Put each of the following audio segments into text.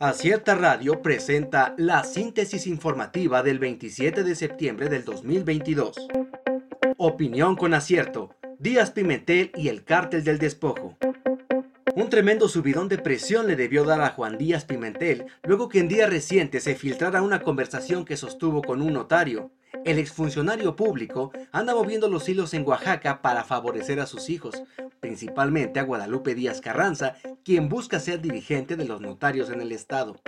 Acierta Radio presenta la síntesis informativa del 27 de septiembre del 2022. Opinión con acierto. Díaz Pimentel y el cártel del despojo. Un tremendo subidón de presión le debió dar a Juan Díaz Pimentel luego que en días recientes se filtrara una conversación que sostuvo con un notario. El exfuncionario público anda moviendo los hilos en Oaxaca para favorecer a sus hijos, principalmente a Guadalupe Díaz Carranza, quien busca ser dirigente de los notarios en el estado.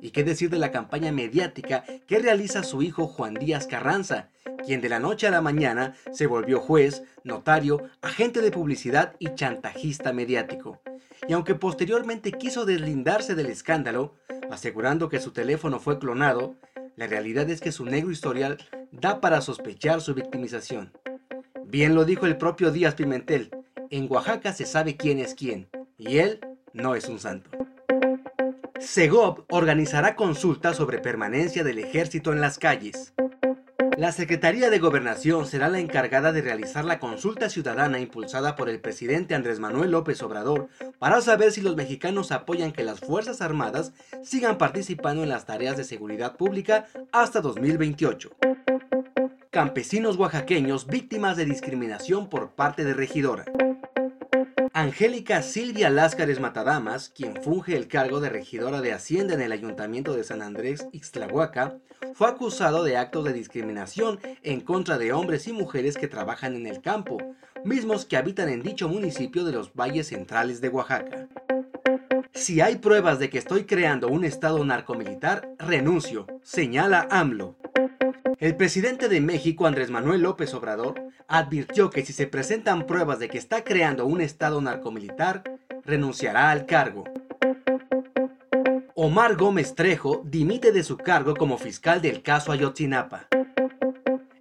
¿Y qué decir de la campaña mediática que realiza su hijo Juan Díaz Carranza, quien de la noche a la mañana se volvió juez, notario, agente de publicidad y chantajista mediático? Y aunque posteriormente quiso deslindarse del escándalo, asegurando que su teléfono fue clonado, la realidad es que su negro historial da para sospechar su victimización. Bien lo dijo el propio Díaz Pimentel, en Oaxaca se sabe quién es quién, y él no es un santo. Segov organizará consultas sobre permanencia del ejército en las calles. La Secretaría de Gobernación será la encargada de realizar la consulta ciudadana impulsada por el presidente Andrés Manuel López Obrador para saber si los mexicanos apoyan que las Fuerzas Armadas sigan participando en las tareas de seguridad pública hasta 2028. Campesinos oaxaqueños víctimas de discriminación por parte de regidora. Angélica Silvia Láscares Matadamas, quien funge el cargo de regidora de Hacienda en el Ayuntamiento de San Andrés Ixtlahuaca, fue acusado de actos de discriminación en contra de hombres y mujeres que trabajan en el campo, mismos que habitan en dicho municipio de los valles centrales de Oaxaca. Si hay pruebas de que estoy creando un estado narcomilitar, renuncio, señala AMLO. El presidente de México, Andrés Manuel López Obrador, advirtió que si se presentan pruebas de que está creando un estado narcomilitar, renunciará al cargo. Omar Gómez Trejo dimite de su cargo como fiscal del caso Ayotzinapa.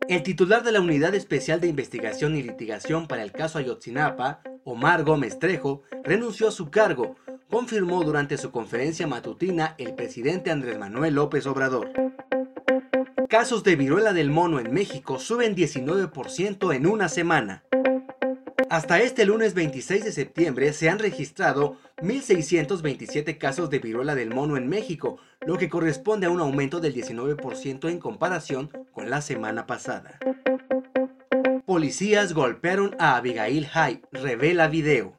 El titular de la Unidad Especial de Investigación y Litigación para el caso Ayotzinapa, Omar Gómez Trejo, renunció a su cargo, confirmó durante su conferencia matutina el presidente Andrés Manuel López Obrador casos de viruela del mono en México suben 19% en una semana. Hasta este lunes 26 de septiembre se han registrado 1.627 casos de viruela del mono en México, lo que corresponde a un aumento del 19% en comparación con la semana pasada. Policías golpearon a Abigail Hay, revela video.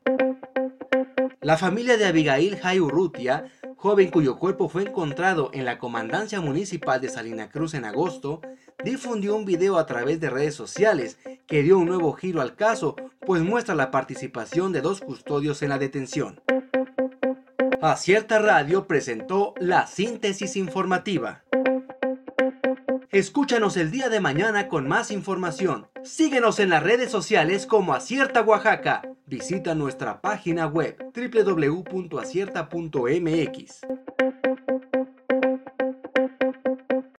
La familia de Abigail Hay Urrutia joven cuyo cuerpo fue encontrado en la comandancia municipal de Salina Cruz en agosto, difundió un video a través de redes sociales que dio un nuevo giro al caso, pues muestra la participación de dos custodios en la detención. Acierta Radio presentó la síntesis informativa. Escúchanos el día de mañana con más información. Síguenos en las redes sociales como Acierta Oaxaca. Visita nuestra página web www.acierta.mx.